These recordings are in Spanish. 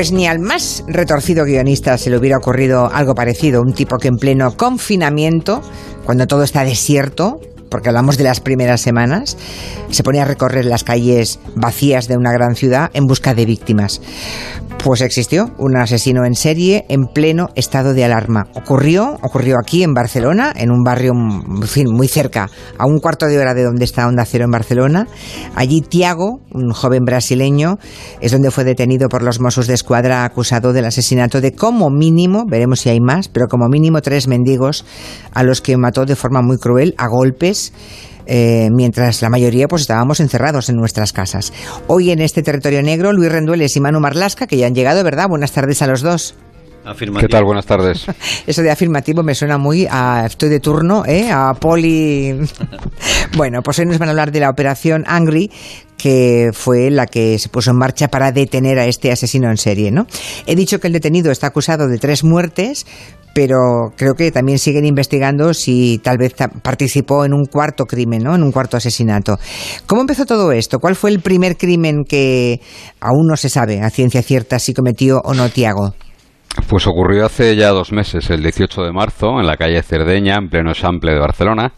Pues ni al más retorcido guionista se le hubiera ocurrido algo parecido, un tipo que en pleno confinamiento, cuando todo está desierto, porque hablamos de las primeras semanas, se pone a recorrer las calles vacías de una gran ciudad en busca de víctimas. Pues existió un asesino en serie en pleno estado de alarma. Ocurrió, ocurrió aquí en Barcelona, en un barrio en fin, muy cerca, a un cuarto de hora de donde está Onda Cero en Barcelona. Allí Tiago, un joven brasileño, es donde fue detenido por los Mossos de Escuadra acusado del asesinato de como mínimo, veremos si hay más, pero como mínimo tres mendigos a los que mató de forma muy cruel a golpes eh, mientras la mayoría pues estábamos encerrados en nuestras casas. Hoy en este territorio negro, Luis Rendueles y Manu Marlasca, que ya han llegado, ¿verdad? Buenas tardes a los dos. ¿Qué tal? Buenas tardes. Eso de afirmativo me suena muy a estoy de turno, ¿eh? A poli. bueno, pues hoy nos van a hablar de la operación Angry, que fue la que se puso en marcha para detener a este asesino en serie, ¿no? He dicho que el detenido está acusado de tres muertes, pero creo que también siguen investigando si tal vez participó en un cuarto crimen, ¿no? En un cuarto asesinato. ¿Cómo empezó todo esto? ¿Cuál fue el primer crimen que aún no se sabe a ciencia cierta si cometió o no Tiago? Pues ocurrió hace ya dos meses, el 18 de marzo, en la calle Cerdeña, en pleno Sample de Barcelona.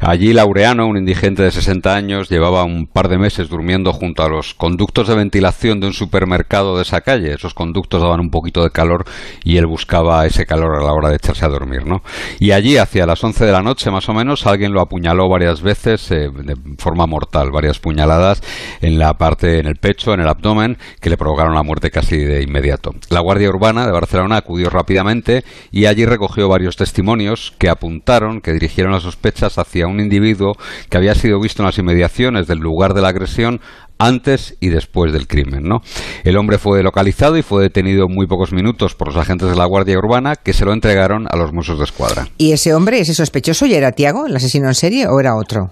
Allí Laureano, un indigente de 60 años, llevaba un par de meses durmiendo junto a los conductos de ventilación de un supermercado de esa calle. Esos conductos daban un poquito de calor y él buscaba ese calor a la hora de echarse a dormir, ¿no? Y allí, hacia las 11 de la noche más o menos, alguien lo apuñaló varias veces eh, de forma mortal, varias puñaladas en la parte, en el pecho, en el abdomen, que le provocaron la muerte casi de inmediato. La Guardia Urbana de Barcelona acudió rápidamente y allí recogió varios testimonios que apuntaron, que dirigieron las sospechas hacia un individuo que había sido visto en las inmediaciones del lugar de la agresión antes y después del crimen. ¿no? El hombre fue localizado y fue detenido en muy pocos minutos por los agentes de la Guardia Urbana que se lo entregaron a los Mossos de Escuadra. ¿Y ese hombre, ese sospechoso, ya era Tiago, el asesino en serie, o era otro?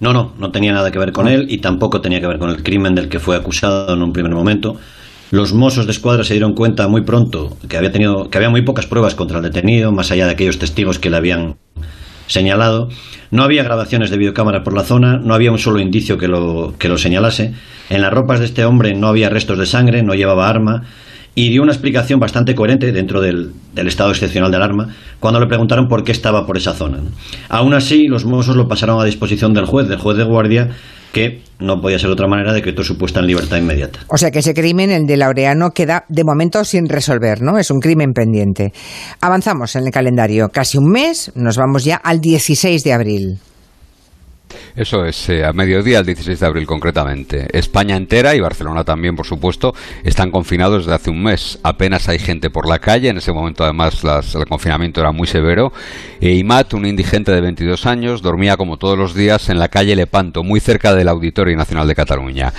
No, no, no tenía nada que ver con él y tampoco tenía que ver con el crimen del que fue acusado en un primer momento. Los Mossos de Escuadra se dieron cuenta muy pronto que había tenido que había muy pocas pruebas contra el detenido, más allá de aquellos testigos que le habían señalado. No había grabaciones de videocámara por la zona, no había un solo indicio que lo, que lo señalase. En las ropas de este hombre no había restos de sangre, no llevaba arma y dio una explicación bastante coherente dentro del, estado excepcional de alarma cuando le preguntaron por qué estaba por esa zona. Aún así, los mozos lo pasaron a disposición del juez, del juez de guardia, que no podía ser de otra manera decretó su puesta en libertad inmediata. O sea que ese crimen, el de Laureano, queda de momento sin resolver, ¿no? Es un crimen pendiente. Avanzamos en el calendario. Casi un mes, nos vamos ya al 16 de abril. Eso es, eh, a mediodía, el 16 de abril concretamente. España entera y Barcelona también, por supuesto, están confinados desde hace un mes. Apenas hay gente por la calle, en ese momento además el confinamiento era muy severo. E Imat, un indigente de 22 años, dormía como todos los días en la calle Lepanto, muy cerca del Auditorio Nacional de Cataluña.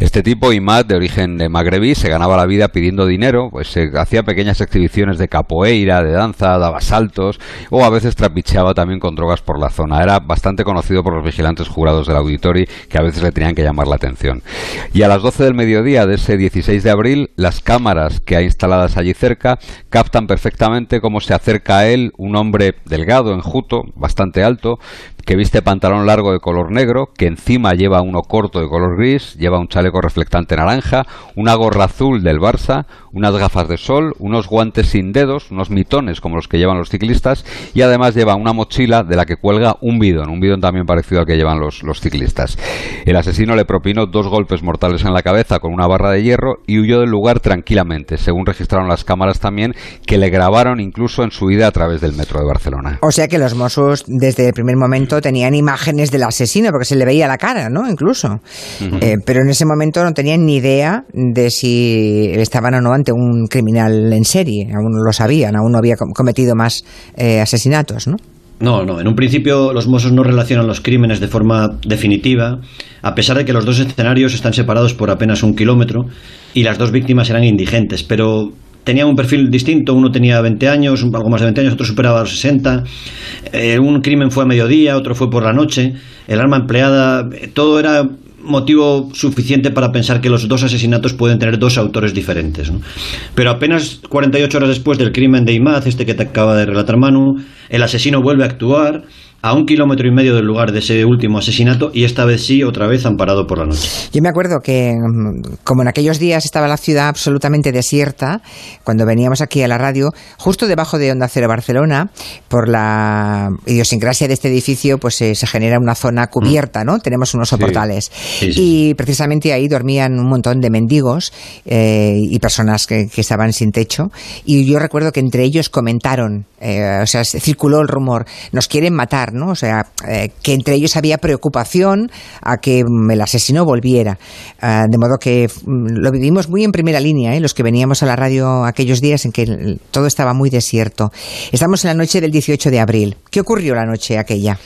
Este tipo, Imat, de origen magrebí, se ganaba la vida pidiendo dinero, pues se hacía pequeñas exhibiciones de capoeira, de danza, daba saltos o a veces trapicheaba también con drogas por la zona. Era bastante conocido por los vigilantes jurados del auditorio que a veces le tenían que llamar la atención. Y a las 12 del mediodía de ese 16 de abril, las cámaras que hay instaladas allí cerca captan perfectamente cómo se acerca a él un hombre delgado, enjuto, bastante alto, que viste pantalón largo de color negro, que encima lleva uno corto de color gris, lleva un chaleco reflectante naranja, una gorra azul del Barça, unas gafas de sol, unos guantes sin dedos, unos mitones como los que llevan los ciclistas y además lleva una mochila de la que cuelga un bidón, un bidón también parecido al que llevan los, los ciclistas. El asesino le propinó dos golpes mortales en la cabeza con una barra de hierro y huyó del lugar tranquilamente, según registraron las cámaras también que le grabaron incluso en su ida a través del metro de Barcelona. O sea que los Mossos desde el primer momento tenían imágenes del asesino, porque se le veía la cara, ¿no? Incluso. Eh, pero en ese momento no tenían ni idea de si estaban o no un criminal en serie. Aún no lo sabían, aún no había cometido más eh, asesinatos, ¿no? No, no. En un principio los Mossos no relacionan los crímenes de forma definitiva, a pesar de que los dos escenarios están separados por apenas un kilómetro y las dos víctimas eran indigentes. Pero tenían un perfil distinto, uno tenía 20 años, algo más de 20 años, otro superaba los 60, eh, un crimen fue a mediodía, otro fue por la noche, el arma empleada, eh, todo era motivo suficiente para pensar que los dos asesinatos pueden tener dos autores diferentes. Pero apenas 48 horas después del crimen de Imaz, este que te acaba de relatar Manu, el asesino vuelve a actuar a un kilómetro y medio del lugar de ese último asesinato y esta vez sí, otra vez amparado por la noche. Yo me acuerdo que, mm, como en aquellos días estaba la ciudad absolutamente desierta, cuando veníamos aquí a la radio, justo debajo de Onda Cero Barcelona, por la idiosincrasia de este edificio, pues eh, se genera una zona cubierta, ¿no? Tenemos unos soportales. Y precisamente ahí dormían un montón de mendigos eh, y personas que, estaban sin techo. Y yo recuerdo que entre ellos comentaron, eh, o sea, circuló el rumor, nos quieren matar ¿no? O sea, eh, que entre ellos había preocupación a que mm, el asesino volviera. Ah, de modo que mm, lo vivimos muy en primera línea, ¿eh? los que veníamos a la radio aquellos días en que todo estaba muy desierto. Estamos en la noche del 18 de abril. ¿Qué ocurrió la noche aquella?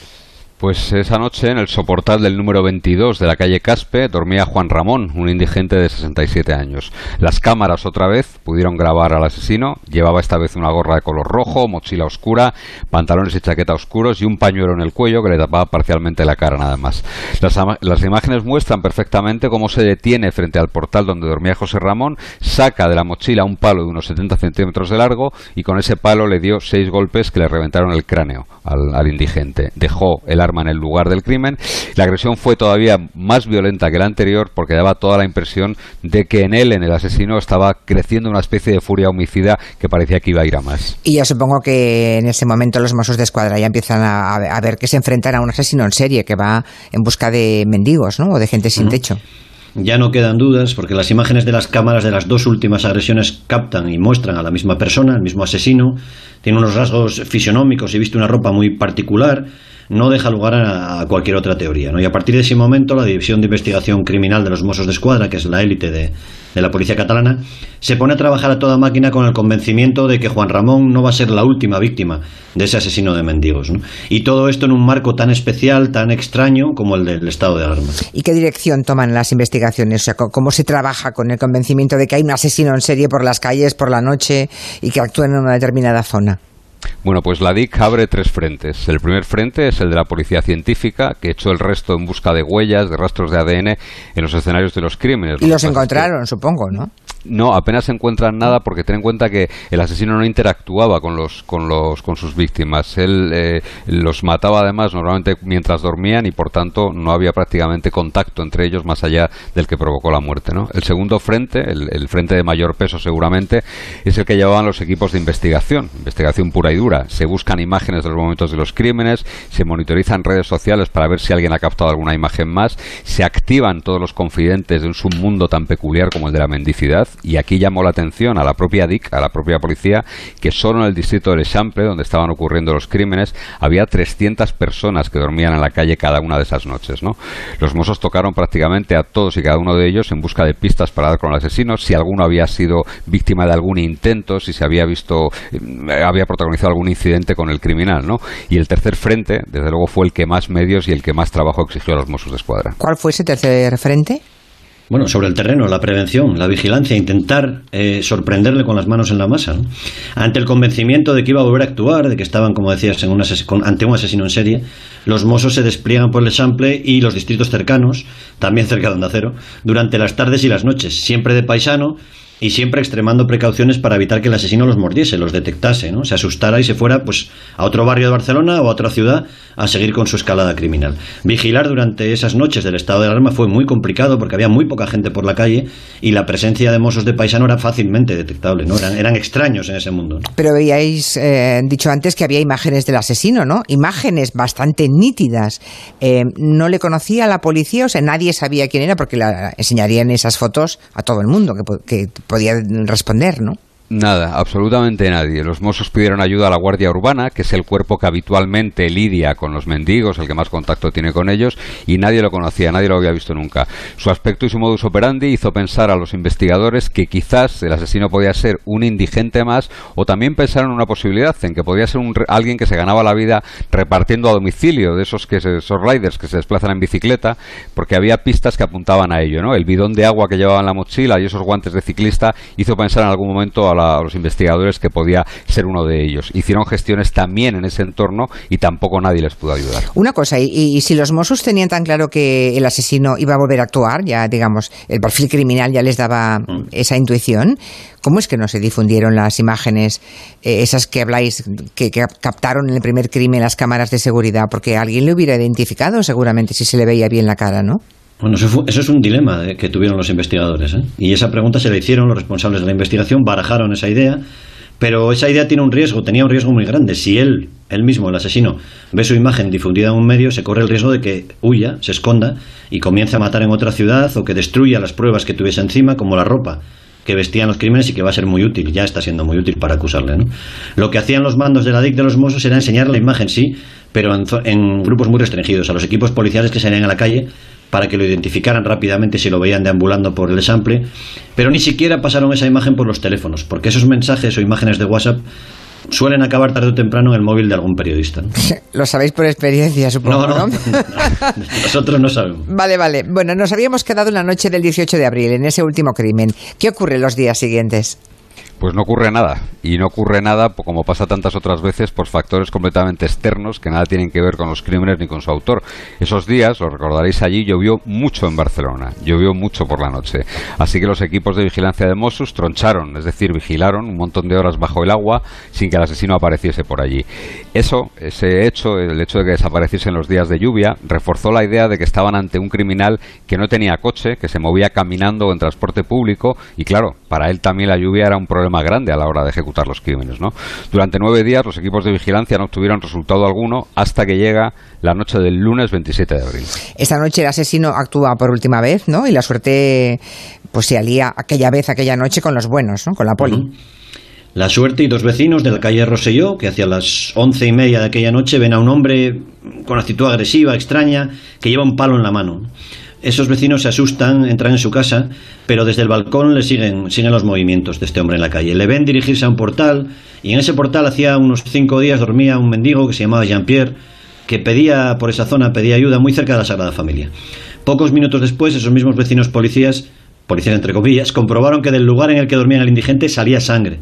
Pues esa noche, en el soportal del número 22 de la calle Caspe, dormía Juan Ramón, un indigente de 67 años. Las cámaras, otra vez, pudieron grabar al asesino. Llevaba esta vez una gorra de color rojo, mochila oscura, pantalones y chaqueta oscuros y un pañuelo en el cuello que le tapaba parcialmente la cara, nada más. Las, imágenes muestran perfectamente cómo se detiene frente al portal donde dormía José Ramón, saca de la mochila un palo de unos 70 centímetros de largo y con ese palo le dio seis golpes que le reventaron el cráneo al, al indigente. Dejó el arma en el lugar del crimen. La agresión fue todavía más violenta que la anterior porque daba toda la impresión de que en él, en el asesino, estaba creciendo una especie de furia homicida que parecía que iba a ir a más. Y yo supongo que en ese momento los Mossos de Escuadra ya empiezan a, ver que se enfrentan a un asesino en serie que va en busca de mendigos, ¿no? O de gente sin techo. Ya no quedan dudas porque las imágenes de las cámaras de las dos últimas agresiones captan y muestran a la misma persona, el mismo asesino. Tiene unos rasgos fisionómicos y viste una ropa muy particular no deja lugar a, cualquier otra teoría. ¿no? Y a partir de ese momento, la División de Investigación Criminal de los Mossos de Escuadra, que es la élite de, de la policía catalana, se pone a trabajar a toda máquina con el convencimiento de que Juan Ramón no va a ser la última víctima de ese asesino de mendigos. ¿no? Y todo esto en un marco tan especial, tan extraño como el del estado de alarma. ¿Y qué dirección toman las investigaciones? O sea, ¿cómo se trabaja con el convencimiento de que hay un asesino en serie por las calles, por la noche y que actúa en una determinada zona? Bueno, pues la DIC abre tres frentes. El primer frente es el de la policía científica, que echó el resto en busca de huellas, de rastros de ADN en los escenarios de los crímenes. Y los encontraron, supongo, ¿no? No, apenas encuentran nada porque ten en cuenta que el asesino no interactuaba con los con los con sus víctimas. Él eh, los mataba además normalmente mientras dormían y por tanto no había prácticamente contacto entre ellos más allá del que provocó la muerte. ¿no? El segundo frente, el, frente de mayor peso seguramente, es el que llevaban los equipos de investigación, investigación pura y dura. Se buscan imágenes de los momentos de los crímenes, se monitorizan redes sociales para ver si alguien ha captado alguna imagen más, se activan todos los confidentes de un submundo tan peculiar como el de la mendicidad y aquí llamó la atención a la propia DIC, a la propia policía, que solo en el distrito de Echample, donde estaban ocurriendo los crímenes, había 300 personas que dormían en la calle cada una de esas noches. ¿no? Los mozos tocaron prácticamente a todos y cada uno de ellos en busca de pistas para dar con el asesino, si alguno había sido víctima de algún intento, si se había visto, eh, había protagonizado algún incidente con el criminal. ¿no? Y el tercer frente, desde luego, fue el que más medios y el que más trabajo exigió a los Mossos de Escuadra. ¿Cuál fue ese tercer frente? Bueno, sobre el terreno, la prevención, la vigilancia, intentar eh, sorprenderle con las manos en la masa. Ante el convencimiento de que iba a volver a actuar, de que estaban, como decías, en ante un asesino en serie, los mozos se despliegan por el Sample y los distritos cercanos, también cerca de Onda Cero, durante las tardes y las noches, siempre de paisano y siempre extremando precauciones para evitar que el asesino los mordiese, los detectase, ¿no? se asustara y se fuera pues a otro barrio de Barcelona o a otra ciudad a seguir con su escalada criminal. Vigilar durante esas noches del estado de alarma fue muy complicado porque había muy poca gente por la calle y la presencia de mozos de paisano era fácilmente detectable, ¿no? eran, eran extraños en ese mundo. Pero habíais eh, dicho antes que había imágenes del asesino, ¿no? Imágenes bastante nítidas. Eh, no le conocía a la policía, o sea, nadie sabía quién era porque la enseñarían esas fotos a todo el mundo que, que podía responder, ¿no? Nada, absolutamente nadie. Los mozos pidieron ayuda a la Guardia Urbana, que es el cuerpo que habitualmente lidia con los mendigos, el que más contacto tiene con ellos, y nadie lo conocía, nadie lo había visto nunca. Su aspecto y su modus operandi hizo pensar a los investigadores que quizás el asesino podía ser un indigente más, o también pensaron en una posibilidad, en que podía ser un, alguien que se ganaba la vida repartiendo a domicilio, de esos, que esos riders que se desplazan en bicicleta, porque había pistas que apuntaban a ello, ¿no? El bidón de agua que llevaba en la mochila y esos guantes de ciclista hizo pensar en algún momento a a, los investigadores que podía ser uno de ellos. Hicieron gestiones también en ese entorno y tampoco nadie les pudo ayudar. Una cosa, y, si los Mossos tenían tan claro que el asesino iba a volver a actuar, ya digamos, el perfil criminal ya les daba mm. esa intuición, ¿cómo es que no se difundieron las imágenes, eh, esas que habláis, que, captaron en el primer crimen las cámaras de seguridad? Porque alguien le hubiera identificado seguramente si se le veía bien la cara, ¿no? Bueno, eso, es un dilema eh, que tuvieron los investigadores. ¿eh? Y esa pregunta se la hicieron los responsables de la investigación, barajaron esa idea, pero esa idea tiene un riesgo, tenía un riesgo muy grande. Si él, él mismo, el asesino, ve su imagen difundida en un medio, se corre el riesgo de que huya, se esconda y comience a matar en otra ciudad o que destruya las pruebas que tuviese encima, como la ropa que vestían los crímenes y que va a ser muy útil, ya está siendo muy útil para acusarle. ¿no? Lo que hacían los mandos de la DIC de los Mossos era enseñar la imagen, sí, pero en, en grupos muy restringidos, a los equipos policiales que salían a la calle para que lo identificaran rápidamente si lo veían deambulando por el sample, pero ni siquiera pasaron esa imagen por los teléfonos, porque esos mensajes o imágenes de WhatsApp suelen acabar tarde o temprano en el móvil de algún periodista. Lo sabéis por experiencia, supongo, ¿no? Nosotros no sabemos. Vale, vale. Bueno, nos habíamos quedado en la noche del 18 de abril, en ese último crimen. ¿Qué ocurre los días siguientes? Pues no ocurre nada. Y no ocurre nada, como pasa tantas otras veces, por factores completamente externos que nada tienen que ver con los crímenes ni con su autor. Esos días, lo recordaréis allí, llovió mucho en Barcelona. Llovió mucho por la noche. Así que los equipos de vigilancia de Mossos troncharon, es decir, vigilaron un montón de horas bajo el agua sin que el asesino apareciese por allí. Eso, ese hecho, el hecho de que desapareciese en los días de lluvia, reforzó la idea de que estaban ante un criminal que no tenía coche, que se movía caminando o en transporte público y claro, para él también la lluvia era un problema más grande a la hora de ejecutar los crímenes. ¿no? Durante nueve días los equipos de vigilancia no obtuvieron resultado alguno hasta que llega la noche del lunes 27 de abril. Esta noche el asesino actúa por última vez, ¿no? Y la suerte pues se alía aquella vez, aquella noche con los buenos, ¿no? Con la poli. La suerte y dos vecinos de la calle Roselló, que hacia las once y media de aquella noche ven a un hombre con actitud agresiva, extraña, que lleva un palo en la mano. Esos vecinos se asustan, entran en su casa, pero desde el balcón le siguen, siguen los movimientos de este hombre en la calle. Le ven dirigirse a un portal y en ese portal hacía unos cinco días dormía un mendigo que se llamaba Jean-Pierre, que pedía por esa zona, pedía ayuda muy cerca de la Sagrada Familia. Pocos minutos después, esos mismos vecinos policías, policías entre comillas, comprobaron que del lugar en el que dormía el indigente salía sangre.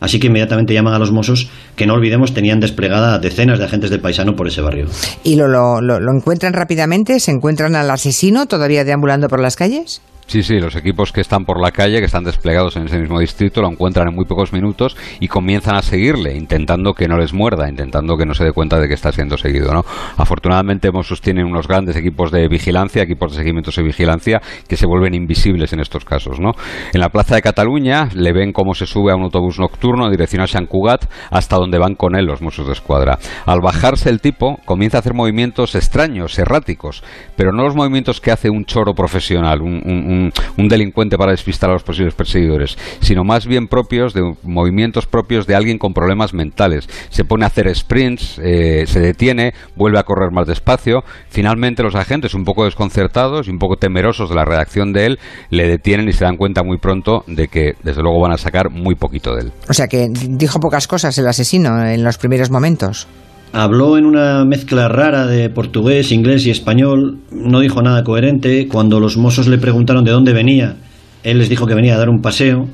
Así que inmediatamente llaman a los Mossos, que no olvidemos tenían desplegada decenas de agentes de paisano por ese barrio. ¿Y lo, lo, lo encuentran rápidamente? ¿Se encuentran al asesino todavía deambulando por las calles? Sí, sí, los equipos que están por la calle, que están desplegados en ese mismo distrito, lo encuentran en muy pocos minutos y comienzan a seguirle, intentando que no les muerda, intentando que no se dé cuenta de que está siendo seguido. ¿no? Afortunadamente, Mossos tienen unos grandes equipos de vigilancia, equipos de seguimiento y vigilancia, que se vuelven invisibles en estos casos. ¿no? En la plaza de Cataluña le ven cómo se sube a un autobús nocturno en dirección a San Cugat, hasta donde van con él los Mossos de Escuadra. Al bajarse el tipo, comienza a hacer movimientos extraños, erráticos, pero no los movimientos que hace un choro profesional, un un, delincuente para despistar a los posibles perseguidores, sino más bien propios de movimientos propios de alguien con problemas mentales. Se pone a hacer sprints, eh, se detiene, vuelve a correr más despacio. Finalmente los agentes, un poco desconcertados y un poco temerosos de la reacción de él, le detienen y se dan cuenta muy pronto de que desde luego van a sacar muy poquito de él. O sea que dijo pocas cosas el asesino en los primeros momentos. Habló en una mezcla rara de portugués, inglés y español, no dijo nada coherente. Cuando los mozos le preguntaron de dónde venía, él les dijo que venía a dar un paseo.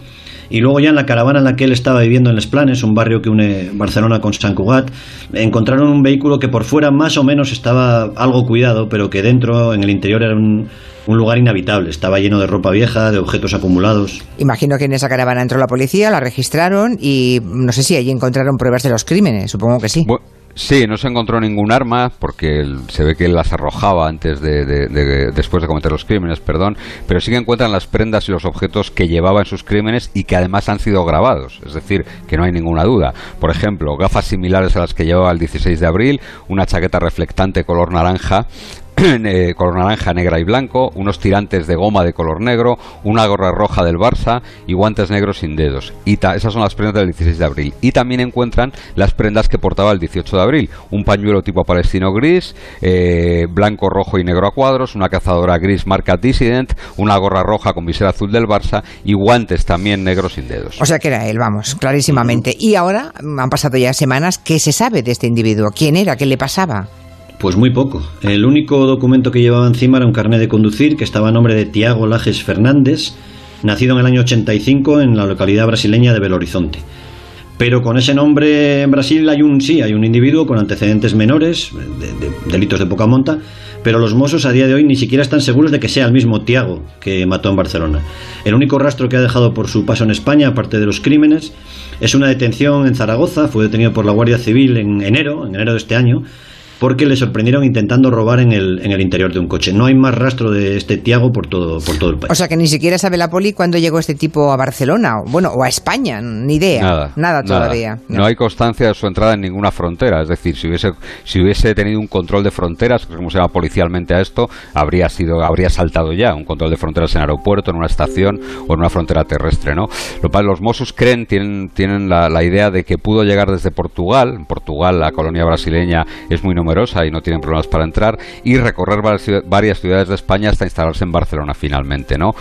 Y luego ya en la caravana en la que él estaba viviendo en Les Planes, un barrio que une Barcelona con San Cugat, encontraron un vehículo que por fuera más o menos estaba algo cuidado, pero que dentro, en el interior, era un, un lugar inhabitable. Estaba lleno de ropa vieja, de objetos acumulados. Imagino que en esa caravana entró la policía, la registraron y no sé si allí encontraron pruebas de los crímenes, supongo que sí. Sí, no se encontró ningún arma porque se ve que él las arrojaba antes de, después de cometer los crímenes, perdón, pero sí que encuentran las prendas y los objetos que llevaba en sus crímenes y que además han sido grabados, es decir, que no hay ninguna duda. Por ejemplo, gafas similares a las que llevaba el 16 de abril, una chaqueta reflectante color naranja color naranja, negra y blanco, unos tirantes de goma de color negro, una gorra roja del Barça y guantes negros sin dedos. Y esas son las prendas del 16 de abril. Y también encuentran las prendas que portaba el 18 de abril. Un pañuelo tipo palestino gris, eh, blanco, rojo y negro a cuadros, una cazadora gris marca Dissident, una gorra roja con visera azul del Barça y guantes también negros sin dedos. O sea que era él, vamos, clarísimamente. Y ahora han pasado ya semanas. ¿Qué se sabe de este individuo? ¿Quién era? ¿Qué le pasaba? Pues muy poco. El único documento que llevaba encima era un carnet de conducir que estaba a nombre de Tiago Lajes Fernández, nacido en el año 85 en la localidad brasileña de Belo Horizonte. Pero con ese nombre en Brasil hay un sí, hay un individuo con antecedentes menores, de, delitos de poca monta, pero los Mossos a día de hoy ni siquiera están seguros de que sea el mismo Tiago que mató en Barcelona. El único rastro que ha dejado por su paso en España, aparte de los crímenes, es una detención en Zaragoza, fue detenido por la Guardia Civil en enero, en enero de este año, porque le sorprendieron intentando robar en el, en el interior de un coche. No hay más rastro de este Tiago por todo, por todo el país. O sea que ni siquiera sabe la poli cuándo llegó este tipo a Barcelona, bueno, o a España, ni idea. Nada, nada todavía. No. hay constancia de su entrada en ninguna frontera. Es decir, si hubiese, si hubiese tenido un control de fronteras, como se llama policialmente a esto, habría sido, habría saltado ya un control de fronteras en aeropuerto, en una estación o en una frontera terrestre, ¿no? Los Mossos creen, tienen, tienen la, la idea de que pudo llegar desde Portugal. En Portugal, la colonia brasileña es muy numerosa y no tienen problemas para entrar y recorrer varias ciudades de España hasta instalarse en Barcelona finalmente, ¿no?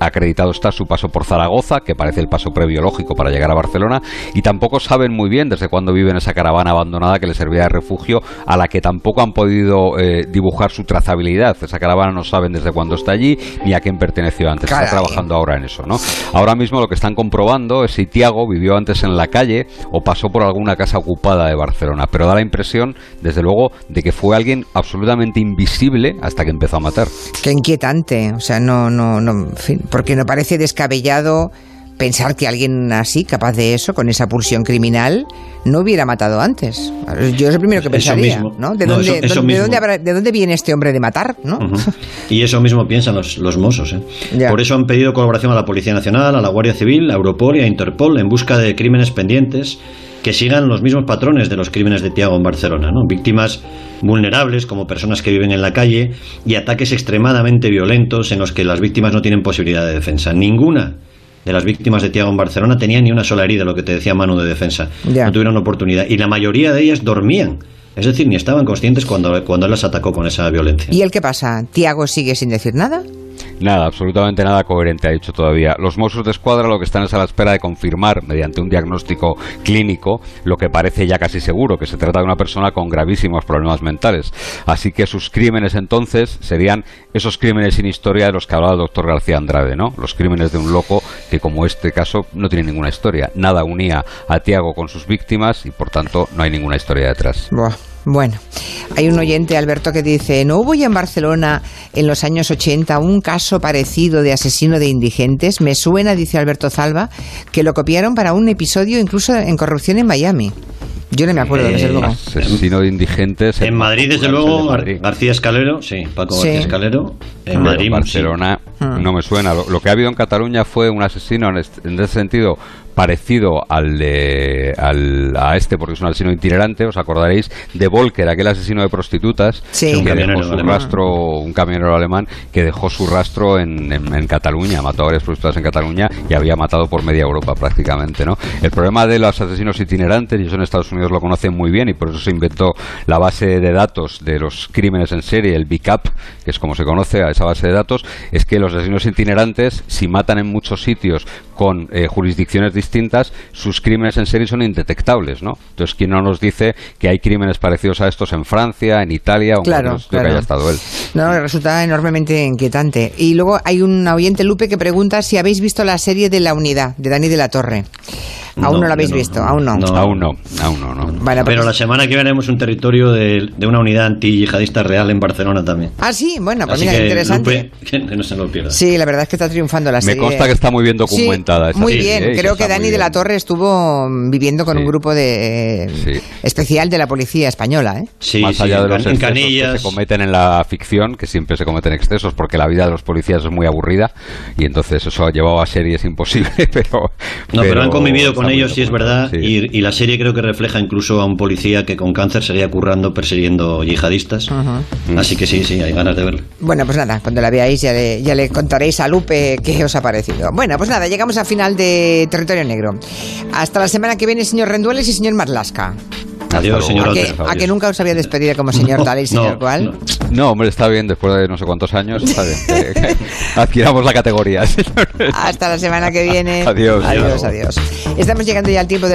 Acreditado está su paso por Zaragoza, que parece el paso prebiológico para llegar a Barcelona, y tampoco saben muy bien desde cuándo vive en esa caravana abandonada que le servía de refugio, a la que tampoco han podido eh, dibujar su trazabilidad. Esa caravana no saben desde cuándo está allí ni a quién perteneció antes. Está trabajando ahora en eso, ¿no? Ahora mismo lo que están comprobando es si Tiago vivió antes en la calle o pasó por alguna casa ocupada de Barcelona, pero da la impresión, desde luego, de que fue alguien absolutamente invisible hasta que empezó a matar. Qué inquietante, o sea, no, no, no, en fin, porque no parece descabellado pensar que alguien así, capaz de eso, con esa pulsión criminal, no hubiera matado antes. Yo es el primero que pensaría, ¿no? ¿De, dónde, de, dónde, viene este hombre de matar? ¿no? Y eso mismo piensan los, los mozos. ¿eh? Por eso han pedido colaboración a la Policía Nacional, a la Guardia Civil, a Europol y a Interpol en busca de crímenes pendientes que sigan los mismos patrones de los crímenes de Tiago en Barcelona, ¿no? Víctimas vulnerables como personas que viven en la calle y ataques extremadamente violentos en los que las víctimas no tienen posibilidad de defensa. Ninguna de las víctimas de Tiago en Barcelona tenía ni una sola herida, lo que te decía Manu de defensa. No tuvieron oportunidad. Y la mayoría de ellas dormían. Es decir, ni estaban conscientes cuando, cuando él las atacó con esa violencia. ¿Y el qué pasa? ¿Tiago sigue sin decir nada? Nada, absolutamente nada coherente ha dicho todavía. Los Mossos de Escuadra lo que están es a la espera de confirmar, mediante un diagnóstico clínico, lo que parece ya casi seguro, que se trata de una persona con gravísimos problemas mentales. Así que sus crímenes entonces serían esos crímenes sin historia de los que hablaba el doctor García Andrade, ¿no? Los crímenes de un loco que, como este caso, no tiene ninguna historia. Nada unía a Tiago con sus víctimas y, por tanto, no hay ninguna historia detrás. Bueno, hay un oyente, Alberto, que dice, ¿no hubo ya en Barcelona en los años 80 un caso parecido de asesino de indigentes? Me suena, dice Alberto Zalba, que lo copiaron para un episodio incluso en corrupción en Miami. Yo no me acuerdo, desde luego. Asesino de indigentes. En, Madrid, desde luego, García Escalero, sí, Paco García Escalero. En Madrid, Barcelona, no me suena. Lo, que ha habido en Cataluña fue un asesino, en ese sentido, parecido al de al, a este porque es un asesino itinerante os acordaréis de Volker aquel asesino de prostitutas que dejó su rastro un camionero alemán que dejó su rastro en, en, Cataluña mató a varias prostitutas en Cataluña y había matado por media Europa prácticamente no el problema de los asesinos itinerantes y eso en Estados Unidos lo conocen muy bien y por eso se inventó la base de datos de los crímenes en serie el BICAP que es como se conoce a esa base de datos es que los asesinos itinerantes si matan en muchos sitios con eh, jurisdicciones distintas distintas, sus crímenes en serie son indetectables, ¿no? Entonces, ¿quién no nos dice que hay crímenes parecidos a estos en Francia, en Italia o en claro, que haya estado él? No, resulta enormemente inquietante. Y luego hay un oyente, Lupe, que pregunta si habéis visto la serie de La Unidad, de Dani de la Torre. Aún no, lo habéis visto, aún no. Aún no, aún no. no. Pero pues la semana que veremos un territorio de, una unidad anti-yihadista real en Barcelona también. Ah, sí, bueno, pues mira, interesante. que no se lo pierda. Sí, la verdad es que está triunfando la serie. Me consta que está muy bien documentada. Sí, muy bien, creo que Dani de la Torre estuvo viviendo con un grupo de especial de la policía española. ¿eh? Sí, Más allá de los excesos que se cometen en la ficción, que siempre se cometen excesos porque la vida de los policías es muy aburrida y entonces eso ha llevado a series imposibles, pero... No, pero, han convivido con ellos, sí es verdad, y, la serie creo que refleja incluso a un policía que con cáncer sería currando persiguiendo yihadistas. Así que sí, sí, hay ganas de verlo. Bueno, pues nada, cuando la veáis ya le, ya le contaréis a Lupe qué os ha parecido. Bueno, pues nada, llegamos al final de Territorio Negro. Hasta la semana que viene, señor Rendueles y señor Marlasca. Adiós, señor ¿A que, ¿A que, nunca os había despedido como señor tal y señor cual? No. hombre, está bien, después de no sé cuántos años, está bien. adquiramos la categoría. Hasta la semana que viene. Adiós. Adiós, adiós. Estamos llegando ya al tiempo de la